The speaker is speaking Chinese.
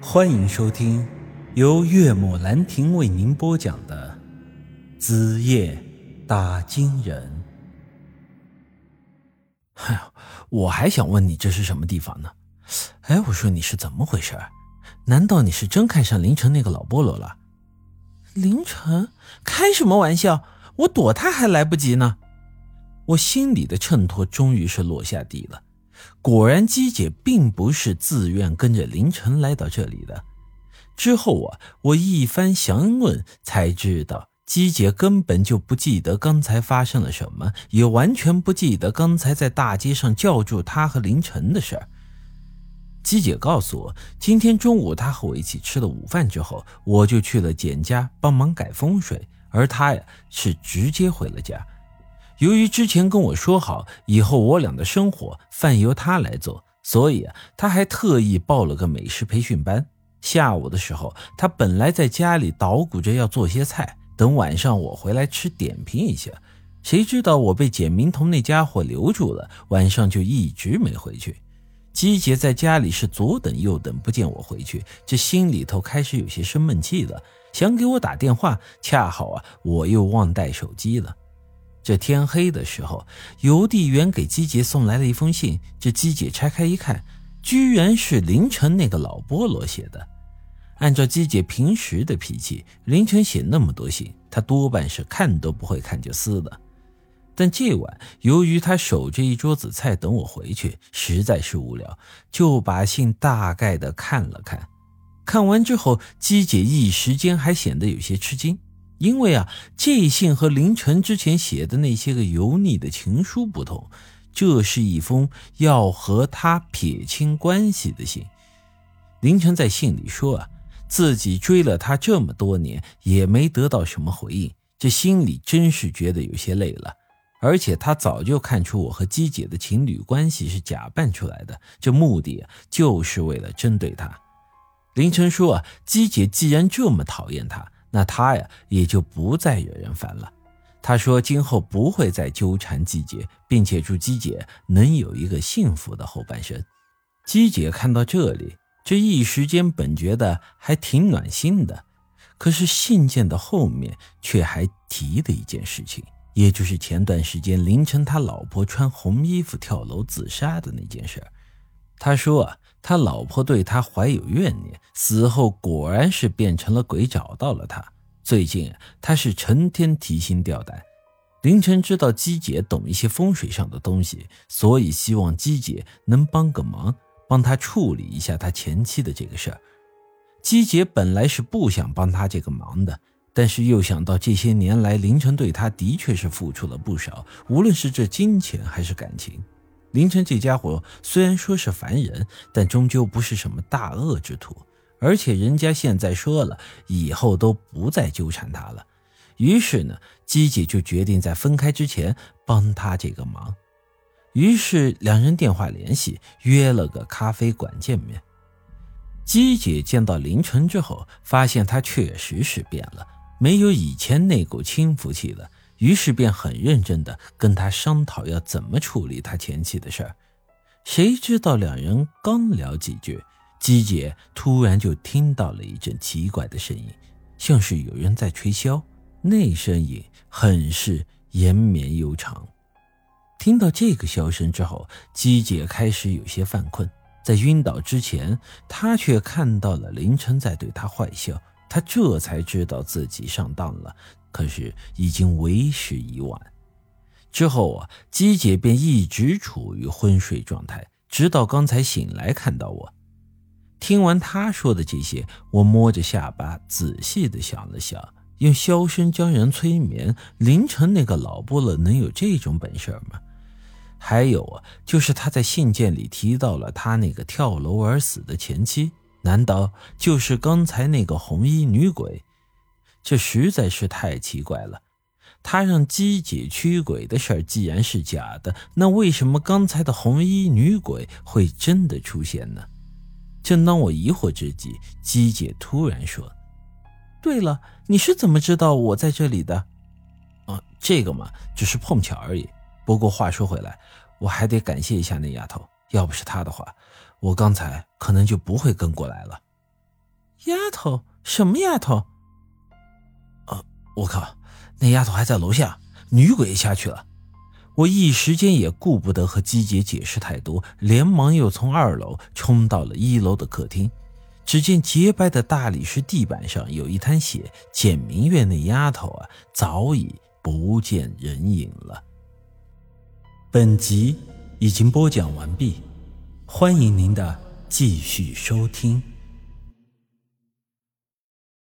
欢迎收听由岳母兰亭为您播讲的《子夜打金人》。哎呦，我还想问你这是什么地方呢？哎，我说你是怎么回事？难道你是真看上凌晨那个老菠萝了？凌晨？开什么玩笑？我躲他还来不及呢。我心里的衬托终于是落下地了。果然，姬姐并不是自愿跟着凌晨来到这里的。之后啊，我一番详问，才知道姬姐根本就不记得刚才发生了什么，也完全不记得刚才在大街上叫住她和凌晨的事儿。姬姐告诉我，今天中午她和我一起吃了午饭之后，我就去了简家帮忙改风水，而她呀是直接回了家。由于之前跟我说好，以后我俩的生活饭由他来做，所以啊，他还特意报了个美食培训班。下午的时候，他本来在家里捣鼓着要做些菜，等晚上我回来吃点评一下。谁知道我被简明彤那家伙留住了，晚上就一直没回去。姬姐在家里是左等右等，不见我回去，这心里头开始有些生闷气了，想给我打电话，恰好啊，我又忘带手机了。这天黑的时候，邮递员给姬姐送来了一封信。这姬姐拆开一看，居然是凌晨那个老菠萝写的。按照姬姐平时的脾气，凌晨写那么多信，她多半是看都不会看就撕了。但这晚，由于他守着一桌子菜等我回去，实在是无聊，就把信大概的看了看。看完之后，姬姐一时间还显得有些吃惊。因为啊，这信和凌晨之前写的那些个油腻的情书不同，这是一封要和他撇清关系的信。凌晨在信里说啊，自己追了他这么多年，也没得到什么回应，这心里真是觉得有些累了。而且他早就看出我和姬姐的情侣关系是假扮出来的，这目的就是为了针对他。凌晨说啊，姬姐既然这么讨厌他。那他呀也就不再惹人烦了。他说今后不会再纠缠季姐，并且祝季姐能有一个幸福的后半生。季姐看到这里，这一时间本觉得还挺暖心的，可是信件的后面却还提了一件事情，也就是前段时间凌晨他老婆穿红衣服跳楼自杀的那件事。他说啊。他老婆对他怀有怨念，死后果然是变成了鬼找到了他。最近他是成天提心吊胆。凌晨知道姬姐懂一些风水上的东西，所以希望姬姐能帮个忙，帮他处理一下他前妻的这个事儿。姬姐本来是不想帮他这个忙的，但是又想到这些年来凌晨对他的确是付出了不少，无论是这金钱还是感情。凌晨这家伙虽然说是凡人，但终究不是什么大恶之徒，而且人家现在说了，以后都不再纠缠他了。于是呢，姬姐就决定在分开之前帮他这个忙。于是两人电话联系，约了个咖啡馆见面。姬姐见到凌晨之后，发现他确实是变了，没有以前那股轻浮气了。于是便很认真的跟他商讨要怎么处理他前妻的事儿，谁知道两人刚聊几句，姬姐突然就听到了一阵奇怪的声音，像是有人在吹箫，那声音很是延绵悠长。听到这个箫声之后，姬姐开始有些犯困，在晕倒之前，她却看到了凌晨在对她坏笑，她这才知道自己上当了。可是已经为时已晚。之后啊，姬姐便一直处于昏睡状态，直到刚才醒来看到我。听完她说的这些，我摸着下巴仔细的想了想，用箫声将人催眠。凌晨那个老波了能有这种本事吗？还有啊，就是他在信件里提到了他那个跳楼而死的前妻，难道就是刚才那个红衣女鬼？这实在是太奇怪了，他让姬姐驱鬼的事儿既然是假的，那为什么刚才的红衣女鬼会真的出现呢？正当我疑惑之际，姬姐突然说：“对了，你是怎么知道我在这里的？”“啊，这个嘛，只是碰巧而已。不过话说回来，我还得感谢一下那丫头，要不是她的话，我刚才可能就不会跟过来了。”丫头？什么丫头？我靠，那丫头还在楼下，女鬼下去了。我一时间也顾不得和姬姐解释太多，连忙又从二楼冲到了一楼的客厅。只见洁白的大理石地板上有一滩血，简明月那丫头啊，早已不见人影了。本集已经播讲完毕，欢迎您的继续收听。